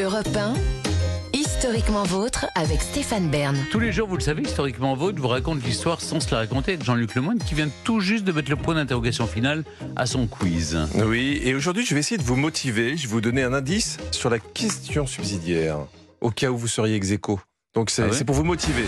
Europe 1, historiquement vôtre avec Stéphane Bern. Tous les jours, vous le savez, historiquement vôtre vous raconte l'histoire sans se la raconter avec Jean-Luc Lemoyne qui vient tout juste de mettre le point d'interrogation final à son quiz. Oui, et aujourd'hui, je vais essayer de vous motiver. Je vais vous donner un indice sur la question subsidiaire, au cas où vous seriez ex aequo. Donc c'est Ah ouais pour vous motiver.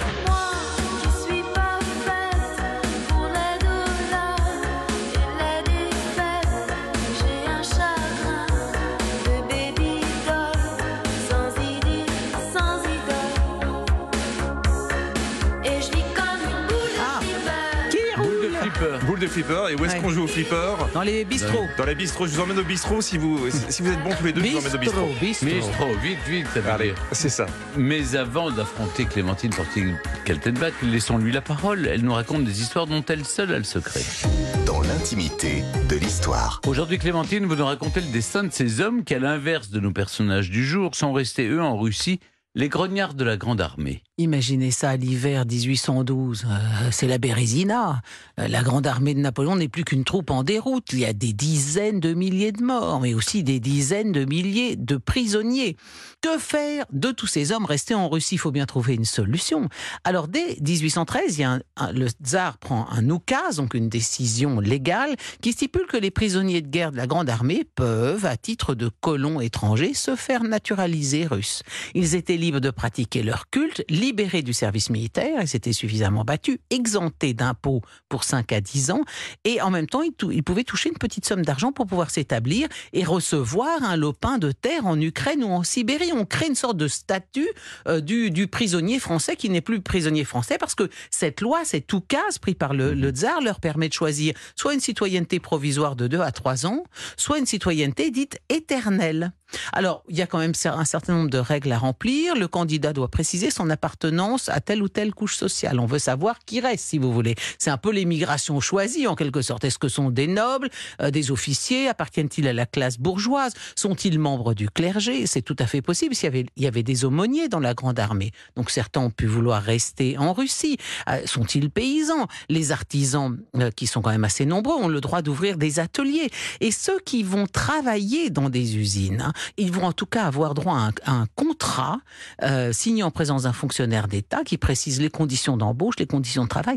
Flipper. Boule de flipper, et où est-ce Ouais. qu'on joue au flipper Dans les bistrots. Dans les bistrots. Je vous emmène au bistrot si vous, si vous êtes bons tous les deux, je vous emmène au bistrot. Bistrot, vite, vite, Allez, c'est ça. Mais avant d'affronter Clémentine Portier-Kaltenbach, laissons-lui la parole. Elle nous raconte des histoires dont elle seule a le secret. dans l'intimité de l'histoire. Aujourd'hui, Clémentine, vous nous racontez le destin de ces hommes qui, à l'inverse de nos personnages du jour, sont restés, eux, en Russie, les grognards de la Grande Armée. Imaginez ça l'hiver 1812. euh, c'est la Bérésina. Euh, la grande armée de Napoléon n'est plus qu'une troupe en déroute. Il y a des dizaines de milliers de morts, mais aussi des dizaines de milliers de prisonniers. Que faire de tous ces hommes restés en Russie? Il faut bien trouver une solution. Alors, dès 1813, il y a un- un- le tsar prend un oukaz, donc une décision légale, qui stipule que les prisonniers de guerre de la grande armée peuvent, à titre de colons étrangers, se faire naturaliser russes. Ils étaient libres de pratiquer leur culte, libérés du service militaire, ils s'étaient suffisamment battus, exemptés d'impôts pour 5 à 10 ans, et en même temps, ils, ils pouvaient toucher une petite somme d'argent pour pouvoir s'établir et recevoir un lopin de terre en Ukraine ou en Sibérie. On crée une sorte de statut euh, du, prisonnier français qui n'est plus prisonnier français parce que cette loi, cet oukaz pris par le, le tsar leur permet de choisir soit une citoyenneté provisoire de 2 à 3 ans, soit une citoyenneté dite éternelle. Alors, il y a quand même un certain nombre de règles à remplir. Le candidat doit préciser son appartenance à telle ou telle couche sociale. On veut savoir qui reste, si vous voulez. C'est un peu l'émigration choisie, en quelque sorte. Est-ce que sont des nobles, euh, des officiers? Appartiennent-ils à la classe bourgeoise? Sont-ils membres du clergé? C'est tout à fait possible. S'il y avait, il y avait des aumôniers dans la grande armée. Donc, certains ont pu vouloir rester en Russie. Euh, sont-ils paysans? Les artisans, euh, qui sont quand même assez nombreux, ont le droit d'ouvrir des ateliers. Et ceux qui vont travailler dans des usines, hein, ils vont en tout cas avoir droit à un, contrat euh, signé en présence d'un fonctionnaire d'État qui précise les conditions d'embauche, les conditions de travail.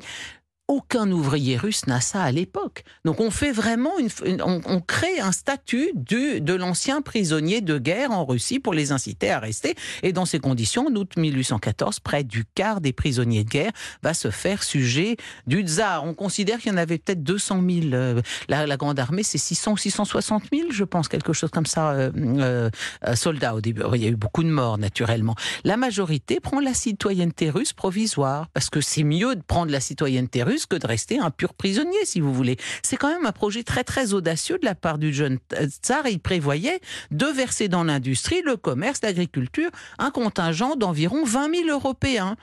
Aucun ouvrier russe n'a ça à l'époque. Donc on fait vraiment une, on, crée un statut de l'ancien prisonnier de guerre en Russie pour les inciter à rester. Et dans ces conditions, en août 1814, près du quart des prisonniers de guerre va se faire sujet du tsar. On considère qu'il y en avait peut-être 200 000. euh, la, grande armée, c'est 600 ou 660 000, je pense, quelque chose comme ça, euh, euh, soldats au début. Il y a eu beaucoup de morts, naturellement. La majorité prend la citoyenneté russe provisoire, parce que c'est mieux de prendre la citoyenneté russe que de rester un pur prisonnier, si vous voulez. C'est quand même un projet très très audacieux de la part du jeune tsar. Il prévoyait de verser dans l'industrie, le commerce, l'agriculture, un contingent d'environ 20 000 Européens.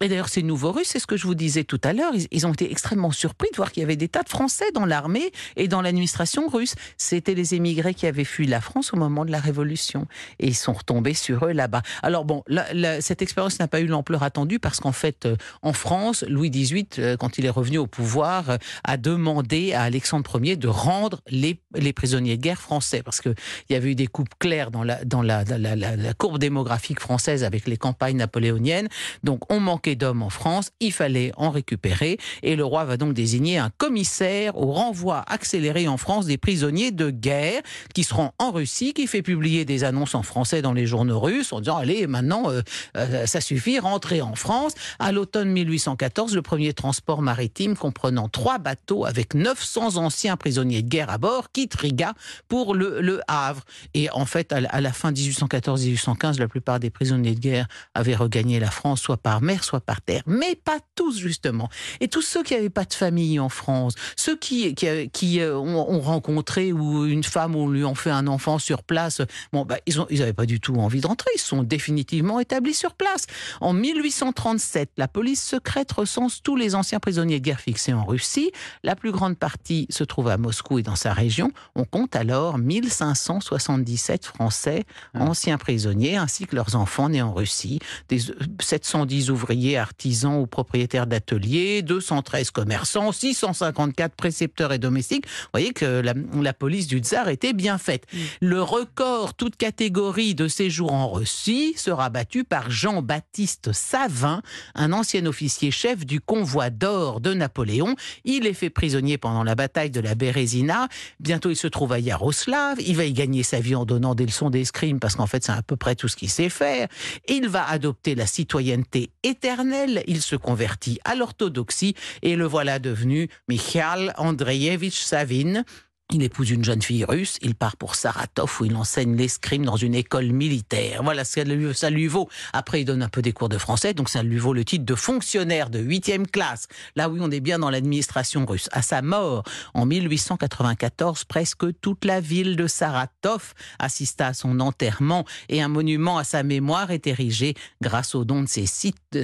Et d'ailleurs, ces nouveaux Russes, c'est ce que je vous disais tout à l'heure, ils, ils ont été extrêmement surpris de voir qu'il y avait des tas de Français dans l'armée et dans l'administration russe. C'était les émigrés qui avaient fui la France au moment de la Révolution. Et ils sont retombés sur eux là-bas. Alors bon, la- la- cette expérience n'a pas eu l'ampleur attendue parce qu'en fait, euh, en France, Louis XVIII, euh, quand il est revenu au pouvoir, euh, a demandé à Alexandre Ier de rendre les, prisonniers de guerre français parce qu'il y avait eu des coupes claires dans la, courbe démographique française avec les campagnes napoléoniennes. Donc on manquait d'hommes en France, il fallait en récupérer et le roi va donc désigner un commissaire au renvoi accéléré en France des prisonniers de guerre qui se rend en Russie, qui fait publier des annonces en français dans les journaux russes en disant allez maintenant euh, euh, ça suffit, rentrez en France. À l'automne 1814, le premier transport maritime comprenant trois bateaux avec 900 anciens prisonniers de guerre à bord quitte Riga pour le, Havre. Et en fait, à la, fin 1814-1815, la plupart des prisonniers de guerre avaient regagné la France, soit par mer, soit par terre. Mais pas tous, justement. Et tous ceux qui n'avaient pas de famille en France, ceux qui, euh, ont, ont rencontré ou une femme ou lui ont fait un enfant sur place, bon, bah, ils n'avaient pas du tout envie de rentrer. Ils sont définitivement établis sur place. En 1837, la police secrète recense tous les anciens prisonniers prisonniers de guerre fixés en Russie. La plus grande partie se trouve à Moscou et dans sa région. On compte alors 1577 Français, Ah. anciens prisonniers, ainsi que leurs enfants nés en Russie. Des euh, 710 ouvriers, artisans ou propriétaires d'ateliers, 213 commerçants, 654 précepteurs et domestiques. Vous voyez que la, la police du tsar était bien faite. Le record, toute catégorie de séjour en Russie, sera battu par Jean-Baptiste Savin, un ancien officier chef du convoi d'or de Napoléon. Il est fait prisonnier pendant la bataille de la Bérésina. Bientôt, il se trouve à Yaroslav. Il va y gagner sa vie en donnant des leçons d'escrime parce qu'en fait, c'est à peu près tout ce qu'il sait faire. Il va adopter la citoyenneté éternelle. Il se convertit à l'orthodoxie et le voilà devenu Mikhail Andreevich Savin. Il épouse une jeune fille russe, il part pour Saratov où il enseigne l'escrime dans une école militaire. Voilà ce que ça lui vaut. Après, il donne un peu des cours de français, donc ça lui vaut le titre de fonctionnaire de 8e classe. Là oui, on est bien dans l'administration russe. À sa mort, en 1894, presque toute la ville de Saratov assista à son enterrement et un monument à sa mémoire est érigé grâce au don de ses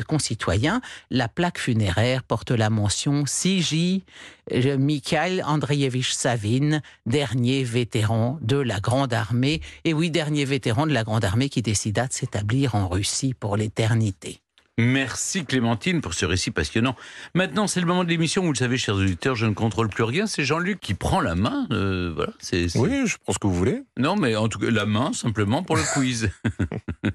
concitoyens. La plaque funéraire porte la mention CJ Mikhail Andreevich Savin, dernier vétéran de la Grande Armée. Et oui, dernier vétéran de la Grande Armée qui décida de s'établir en Russie pour l'éternité. Merci Clémentine pour ce récit passionnant. Maintenant, c'est le moment de l'émission. Vous le savez, chers auditeurs, je ne contrôle plus rien. C'est Jean-Luc qui prend la main. euh, voilà. C'est, c'est- Oui, je pense que vous voulez. Non, mais en tout cas, la main simplement pour le quiz.